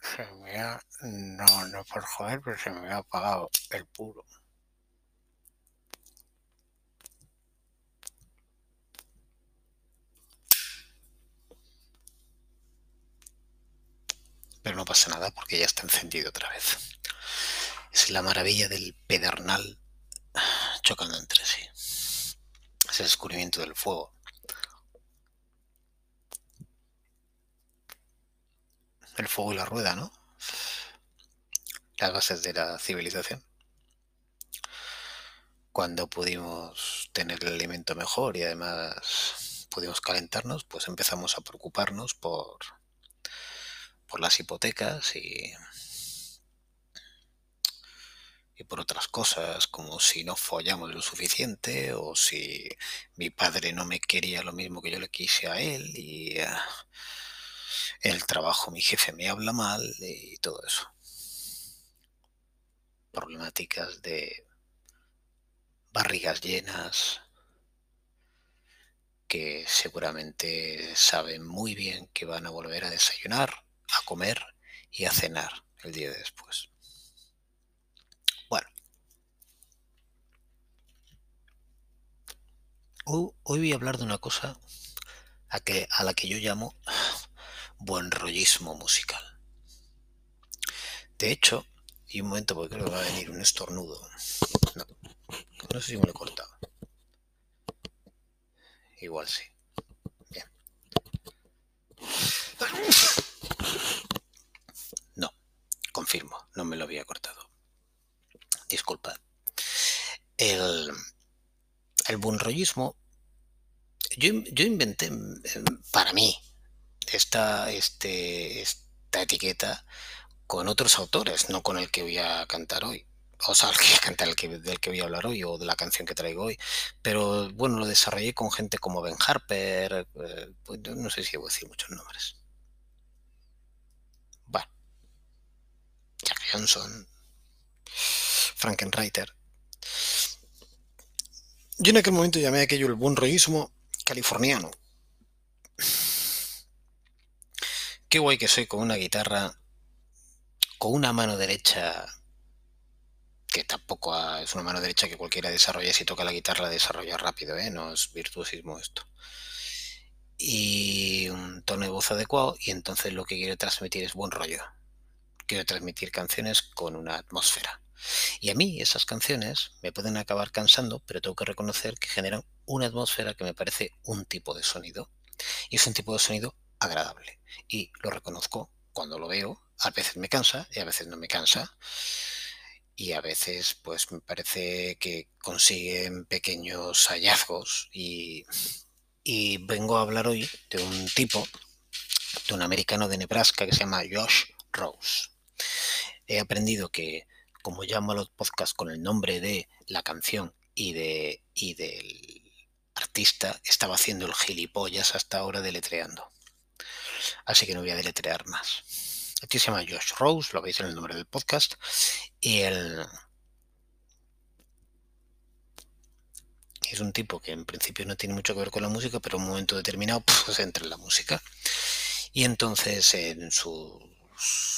Se, me ha... No, no por joder, pero se me ha apagado el puro. Pero no pasa nada porque ya está encendido otra vez. Es la maravilla del pedernal chocando entre sí. Es el descubrimiento del fuego. El fuego y la rueda, ¿no? Las bases de la civilización. Cuando pudimos tener el alimento mejor y además pudimos calentarnos, pues empezamos a preocuparnos por, por las hipotecas y, y por otras cosas, como si no follamos lo suficiente o si mi padre no me quería lo mismo que yo le quise a él y en el trabajo mi jefe me habla mal y todo eso. Problemáticas de barrigas llenas que seguramente saben muy bien que van a volver a desayunar, a comer y a cenar el día después. Bueno. Hoy voy a hablar de una cosa a, que, a la que yo llamo buen rollismo musical. De hecho, y un momento porque creo que va a venir un estornudo. No, no sé si me lo he cortado. Igual sí. Bien. No, confirmo, no me lo había cortado. Disculpad. El, el buen rollismo, yo, yo inventé para mí, esta, este, esta etiqueta con otros autores, no con el que voy a cantar hoy. O sea, el que cantar el que, del que voy a hablar hoy o de la canción que traigo hoy. Pero bueno, lo desarrollé con gente como Ben Harper, eh, pues, no sé si debo decir muchos nombres. Bueno, Jack Johnson, Frankenreiter. Yo en aquel momento llamé a aquello el buen rollismo californiano qué guay que soy con una guitarra, con una mano derecha, que tampoco es una mano derecha que cualquiera desarrolla, si toca la guitarra la desarrolla rápido, ¿eh? no es virtuosismo esto. Y un tono de voz adecuado, y entonces lo que quiero transmitir es buen rollo. Quiero transmitir canciones con una atmósfera. Y a mí esas canciones me pueden acabar cansando, pero tengo que reconocer que generan una atmósfera que me parece un tipo de sonido. Y es un tipo de sonido agradable. Y lo reconozco cuando lo veo. A veces me cansa y a veces no me cansa. Y a veces pues me parece que consiguen pequeños hallazgos. Y, y vengo a hablar hoy de un tipo, de un americano de Nebraska que se llama Josh Rose. He aprendido que como llamo los podcasts con el nombre de la canción y, de, y del artista, estaba haciendo el gilipollas hasta ahora deletreando así que no voy a deletrear más. Aquí se llama Josh Rose, lo veis en el nombre del podcast, y él es un tipo que en principio no tiene mucho que ver con la música, pero en un momento determinado pues entra en la música. Y entonces en sus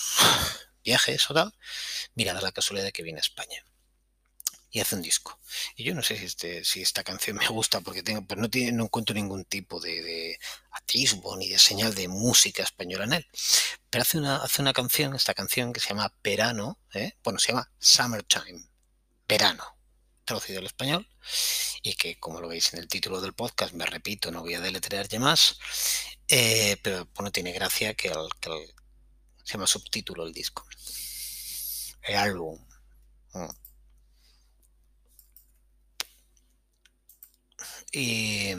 viajes o tal, mira, la casualidad que viene a España y hace un disco. Y yo no sé si, este, si esta canción me gusta porque tengo, pero no, tiene, no encuentro ningún tipo de, de, atisbo ni de señal de música española en él. Pero hace una, hace una canción, esta canción que se llama Verano, ¿eh? bueno, se llama Summertime, Verano, traducido al español, y que como lo veis en el título del podcast, me repito, no voy a deletrear ya más, eh, pero bueno, tiene gracia que, el, que el, se llama subtítulo el disco. El álbum. Y,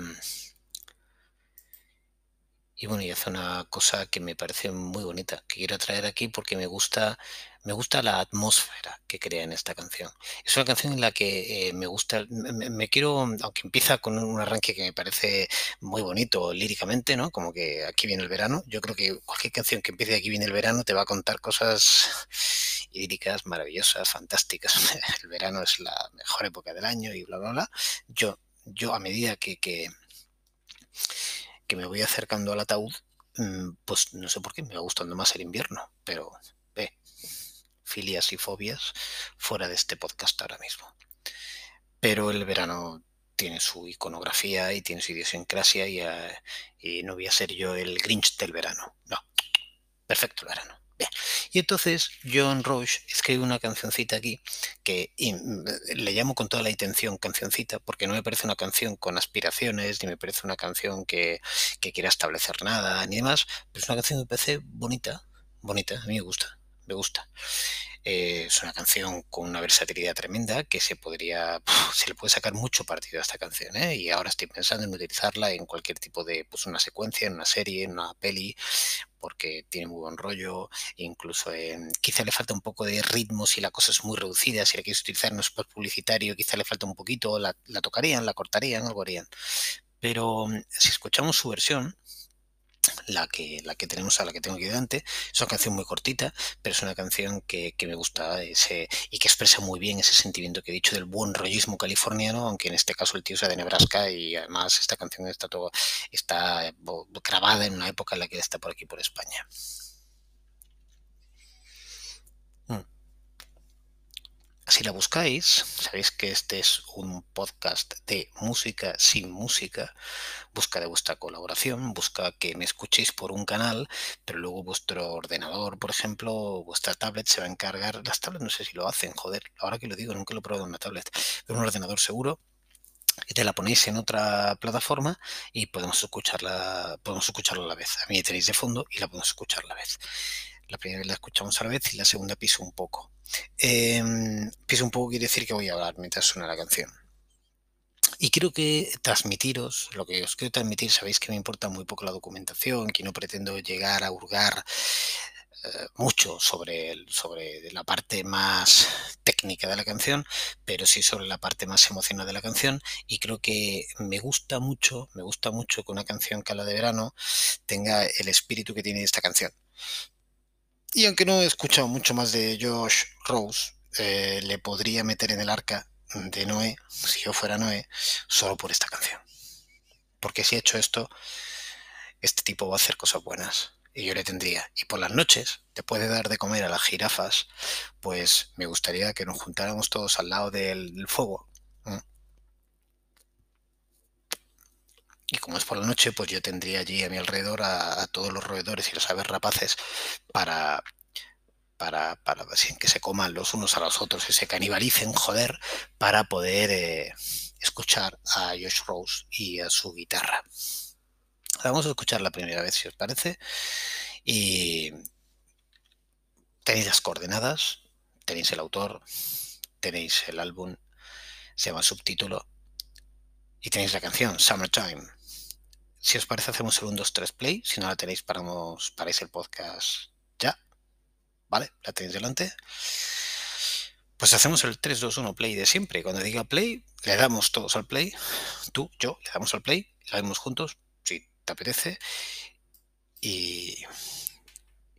y bueno, y hace una cosa que me parece muy bonita, que quiero traer aquí porque me gusta, me gusta la atmósfera que crea en esta canción. Es una canción en la que eh, me gusta, me, quiero, aunque empieza con un arranque que me parece muy bonito líricamente, ¿no? Como que aquí viene el verano. Yo creo que cualquier canción que empiece aquí viene el verano te va a contar cosas líricas maravillosas, fantásticas. El verano es la mejor época del año y bla, bla, bla. Yo yo a medida que, que, que me voy acercando al ataúd, mm, pues no sé por qué me va gustando más el invierno, pero eh, filias y fobias fuera de este podcast ahora mismo. Pero el verano tiene su iconografía y tiene su idiosincrasia y, eh, y no voy a ser yo el Grinch del verano. No, perfecto el verano. Y entonces John Roche escribe una cancioncita aquí que mm, le llamo con toda la intención cancioncita porque no me parece una canción con aspiraciones ni me parece una canción que, que quiera establecer nada ni demás, pero es una canción que me parece bonita, bonita, a mí me gusta, me gusta. Eh, es una canción con una versatilidad tremenda que se podría, se le puede sacar mucho partido a esta canción, ¿eh? y ahora estoy pensando en utilizarla en cualquier tipo de, pues una secuencia, en una serie, en una peli, porque tiene muy buen rollo, incluso quizá le falta un poco de ritmo si la cosa es muy reducida, si la quieres utilizar en un spot publicitario, quizá le falta un poquito, la, la tocarían, la cortarían, algo harían. Pero si escuchamos su versión, la que, la que tenemos a la que tengo aquí delante. Es una canción muy cortita, pero es una canción que, me gusta ese, y que expresa muy bien ese sentimiento que he dicho del buen rollismo californiano, aunque en este caso el tío sea de Nebraska y además esta canción está, todo, está grabada en una época en la que está por aquí, por España. Si la buscáis, sabéis que este es un podcast de música sin música. Busca de vuestra colaboración, busca que me escuchéis por un canal, pero luego vuestro ordenador, por ejemplo, vuestra tablet se va a encargar. Las tablets no sé si lo hacen, joder, ahora que lo digo, nunca lo he probado en una tablet, pero un ordenador seguro y te la ponéis en otra plataforma y podemos escucharla, podemos escucharla a la vez. A mí tenéis de fondo y la podemos escuchar a la vez. La primera vez la escuchamos a la vez y la segunda piso un poco. Em, piso un poco quiere decir que voy a hablar mientras suena la canción. Y creo que transmitiros, lo que os quiero transmitir, sabéis que me importa muy poco la documentación, que no pretendo llegar a hurgar eh, mucho sobre, sobre la parte más técnica de la canción, pero sí sobre la parte más emocional de la canción. Y creo que me gusta mucho, me gusta mucho que una canción que habla de verano tenga el espíritu que tiene esta canción. Y aunque no he escuchado mucho más de Josh Rose, eh, le podría meter en el arca de Noé, si yo fuera Noé, solo por esta canción. Porque si he hecho esto, este tipo va a hacer cosas buenas. Y yo le tendría. Y por las noches, después de dar de comer a las jirafas, pues me gustaría que nos juntáramos todos al lado del, fuego. Por la noche, pues yo tendría allí a mi alrededor a, todos los roedores y los aves rapaces para, para, para que se coman los unos a los otros y se canibalicen, joder, para poder eh, escuchar a Josh Rose y a su guitarra. Vamos a escuchar la primera vez, si os parece. Y tenéis las coordenadas, tenéis el autor, tenéis el álbum, se llama subtítulo y tenéis la canción Summertime. Si os parece, hacemos el 1, 2, 3 play. Si no la tenéis, paramos, paráis el podcast ya. ¿Vale? La tenéis delante. Pues hacemos el 3, 2, 1 play de siempre. Cuando diga play, le damos todos al play. Tú, yo, le damos al play. La vemos juntos, si te apetece. Y,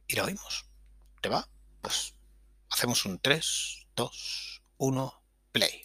y la oímos. ¿Te va? Pues hacemos un 3, 2, 1, play.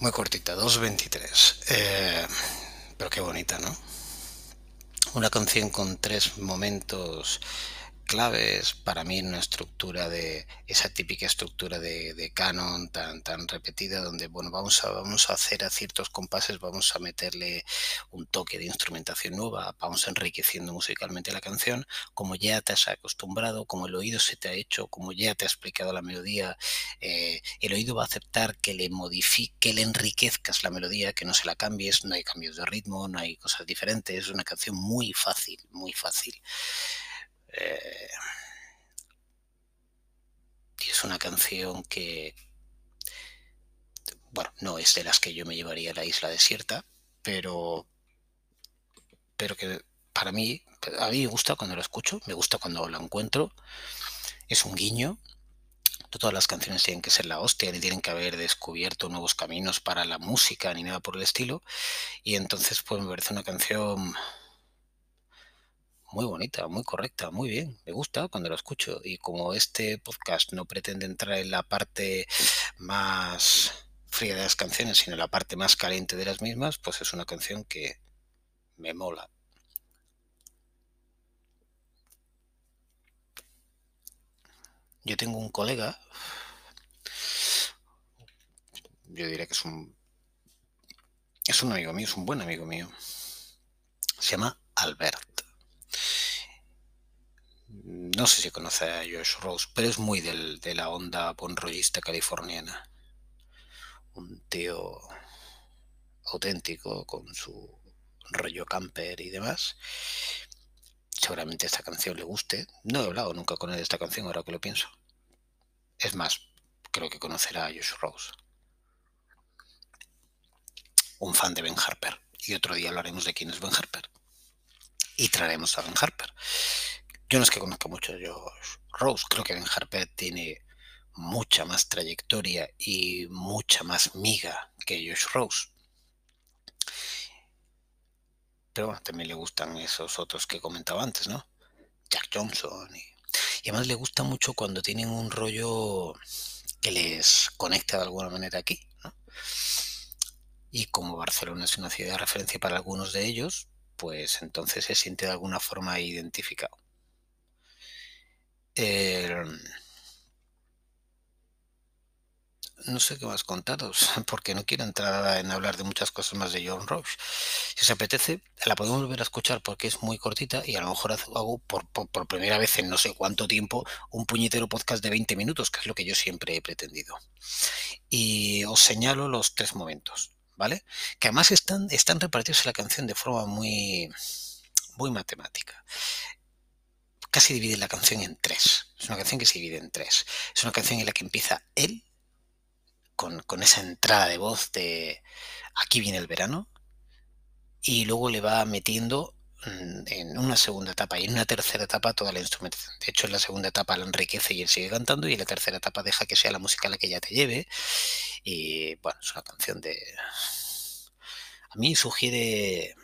Muy cortita, 2.23. Eh, pero qué bonita, ¿no? Una canción con tres momentos claves para mí en una estructura de esa típica estructura de, canon tan tan repetida donde bueno vamos a vamos a hacer a ciertos compases vamos a meterle un toque de instrumentación nueva vamos enriqueciendo musicalmente la canción como ya te has acostumbrado como el oído se te ha hecho como ya te ha explicado la melodía eh, el oído va a aceptar que le modifique que le enriquezcas la melodía que no se la cambies no hay cambios de ritmo no hay cosas diferentes es una canción muy fácil muy fácil eh, y es una canción que, bueno, no es de las que yo me llevaría a la isla desierta, pero, pero que para mí, a mí me gusta cuando lo escucho, me gusta cuando la encuentro, es un guiño. Todas las canciones tienen que ser la hostia, ni tienen que haber descubierto nuevos caminos para la música, ni nada por el estilo. Y entonces, pues me parece una canción muy bonita, muy correcta, muy bien. Me gusta cuando lo escucho. Y como este podcast no pretende entrar en la parte más fría de las canciones, sino en la parte más caliente de las mismas, pues es una canción que me mola. Yo tengo un colega, yo diría que es un es un amigo mío, es un buen amigo mío. Se llama Albert no sé si conoce a Josh Rose, pero es muy de la onda bonrollista californiana. Un tío auténtico con su rollo camper y demás. Seguramente esta canción le guste. No he hablado nunca con él de esta canción, ahora que lo pienso. Es más, creo que conocerá a Josh Rose. Un fan de Ben Harper. Y otro día hablaremos de quién es Ben Harper. Y traeremos a Ben Harper. Yo no es que conozca mucho a Josh Rose, creo que Ben Harper tiene mucha más trayectoria y mucha más miga que Josh Rose. Pero bueno, también le gustan esos otros que comentaba antes, ¿no? Jack Johnson. Y, y además le gusta mucho cuando tienen un rollo que les conecta de alguna manera aquí, ¿no? Y como Barcelona es una ciudad de referencia para algunos de ellos, pues entonces se siente de alguna forma identificado. Em, no sé qué más contaros, porque no quiero entrar en hablar de muchas cosas más de John Roche. Si os apetece, la podemos volver a escuchar porque es muy cortita y a lo mejor hago por, por, primera vez en no sé cuánto tiempo un puñetero podcast de 20 minutos, que es lo que yo siempre he pretendido. Y os señalo los tres momentos, ¿vale? Que además están, están repartidos en la canción de forma muy, muy matemática casi divide la canción en tres. Es una canción que se divide en tres. Es una canción en la que empieza él, con, esa entrada de voz de aquí viene el verano, y luego le va metiendo mm, en una segunda etapa y en una tercera etapa toda la instrumentación. De hecho, en la segunda etapa la enriquece y él sigue cantando y en la tercera etapa deja que sea la música la que ya te lleve. Y bueno, es una canción de... A mí sugiere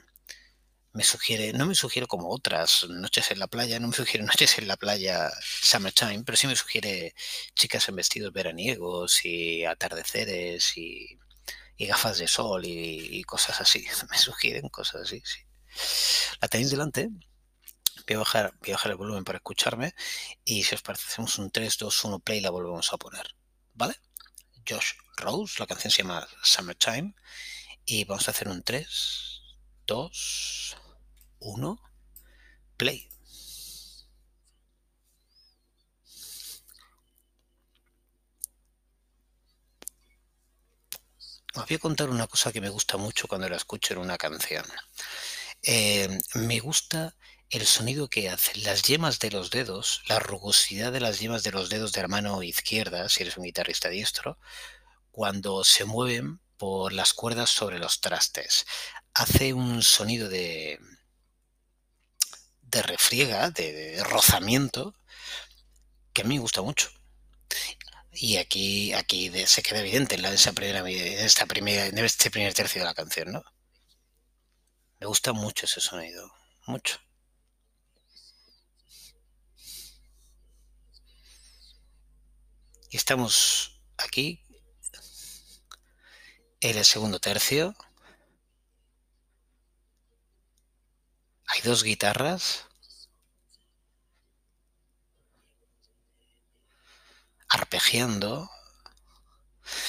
me sugiere, no me sugiere como otras noches en la playa, no me sugiere noches en la playa summertime, pero sí me sugiere chicas en vestidos veraniegos y atardeceres y, gafas de sol y, cosas así. Me sugieren cosas así, sí. La tenéis delante. Voy a, bajar, voy a bajar el volumen para escucharme y si os parece hacemos un 3, 2, 1 play y la volvemos a poner. ¿Vale? Josh Rose, la canción se llama Summertime y vamos a hacer un 3, 2, 1, play. Os voy a contar una cosa que me gusta mucho cuando la escucho en una canción. Eh, me gusta el sonido que hacen las yemas de los dedos, la rugosidad de las yemas de los dedos de la mano izquierda, si eres un guitarrista diestro, cuando se mueven por las cuerdas sobre los trastes. Hace un sonido de, de refriega, de, rozamiento, que a mí me gusta mucho. Y aquí, aquí se queda evidente en, esa primera, esta primera, en este primer tercio de la canción, ¿no? Me gusta mucho ese sonido, mucho. Y estamos aquí En el segundo tercio dos guitarras arpegiando.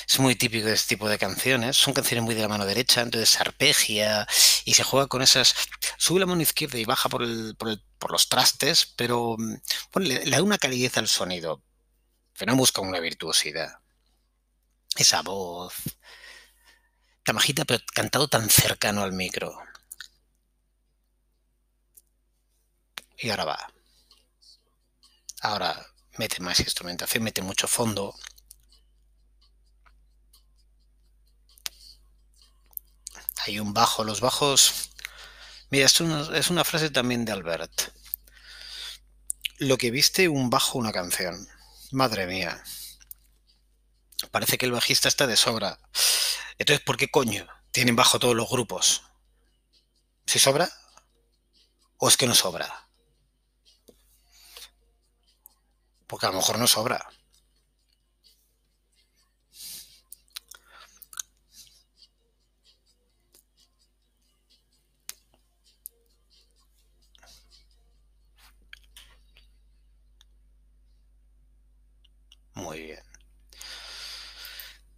Es muy típico de este tipo de canciones. Son canciones muy de la mano derecha, entonces se arpegia y se juega con esas. Sube la mano izquierda y baja por, el, por, el, por los trastes, pero le, le, da una calidez al sonido. Pero no busca una virtuosidad. Esa voz tan bajita, pero cantado tan cercano al micro. Y ahora va. Ahora mete más instrumentación, mete mucho fondo. Hay un bajo, los bajos... Mira, esto es una frase también de Albert. Lo que viste un bajo, una canción. Madre mía. Parece que el bajista está de sobra. Entonces, ¿por qué coño tienen bajo todos los grupos? ¿Si sobra? ¿O es que no sobra? Porque a lo mejor no sobra. Muy bien.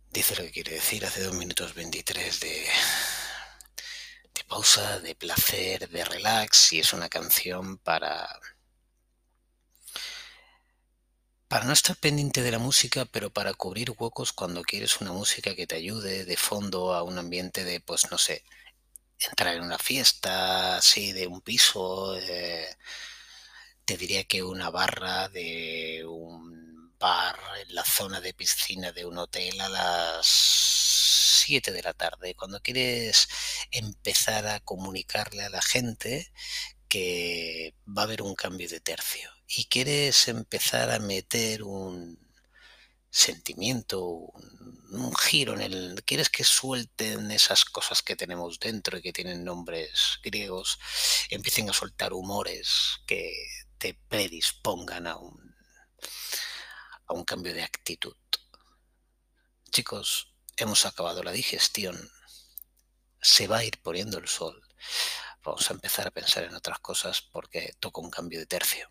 Dice lo que quiere decir. Hace 2 minutos 23 de, de pausa, de placer, de relax. Y es una canción para para no estar pendiente de la música, pero para cubrir huecos cuando quieres una música que te ayude de fondo a un ambiente de, pues no sé, entrar en una fiesta, así, de un piso, eh, te diría que una barra de un bar en la zona de piscina de un hotel a las 7 de la tarde, cuando quieres empezar a comunicarle a la gente que va a haber un cambio de tercio y quieres empezar a meter un sentimiento, un, giro en el... Quieres que suelten esas cosas que tenemos dentro y que tienen nombres griegos, empiecen a soltar humores que te predispongan a un, a un cambio de actitud. Chicos, hemos acabado la digestión. Se va a ir poniendo el sol. Vamos a empezar a pensar en otras cosas porque toca un cambio de tercio.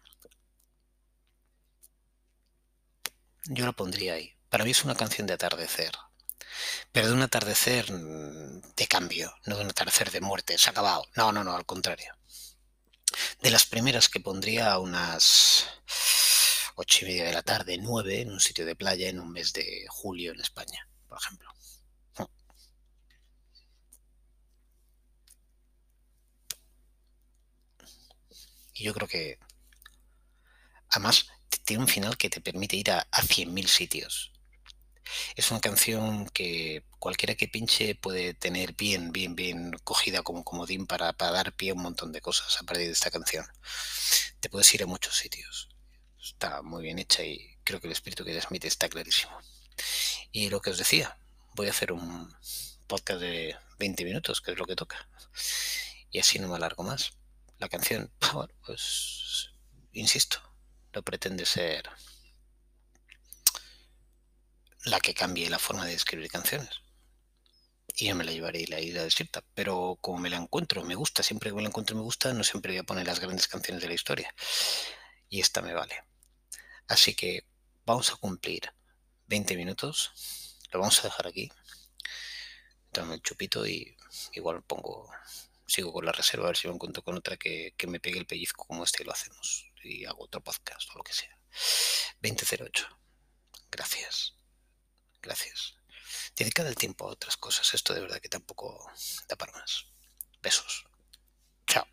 Yo lo pondría ahí. Para mí es una canción de atardecer. Pero de un atardecer de cambio, no de un atardecer de muerte. Se ha acabado. No, no, no, al contrario. De las primeras que pondría a unas ocho y media de la tarde, nueve, en un sitio de playa en un mes de julio en España, por ejemplo. Y yo creo que, además, tiene un final que te permite ir a, a 100.000 sitios. Es una canción que cualquiera que pinche puede tener bien, bien, bien cogida como comodín para, para dar pie a un montón de cosas a partir de esta canción. Te puedes ir a muchos sitios. Está muy bien hecha y creo que el espíritu que transmite está clarísimo. Y lo que os decía, voy a hacer un podcast de 20 minutos, que es lo que toca. Y así no me alargo más. La canción, bueno, pues, insisto, pretende ser la que cambie la forma de escribir canciones. Y yo me la llevaré y la iré descrita. Pero como me la encuentro, me gusta. Siempre que me la encuentro me gusta, no siempre voy a poner las grandes canciones de la historia. Y esta me vale. Así que vamos a cumplir 20 minutos. Lo vamos a dejar aquí. Dame el chupito y igual pongo. Sigo con la reserva a ver si me encuentro con otra que, que me pegue el pellizco como este lo hacemos y hago otro podcast o lo que sea. 2008. Gracias. Gracias. Dedicad el tiempo a otras cosas. Esto de verdad que tampoco da para más. Besos. Chao.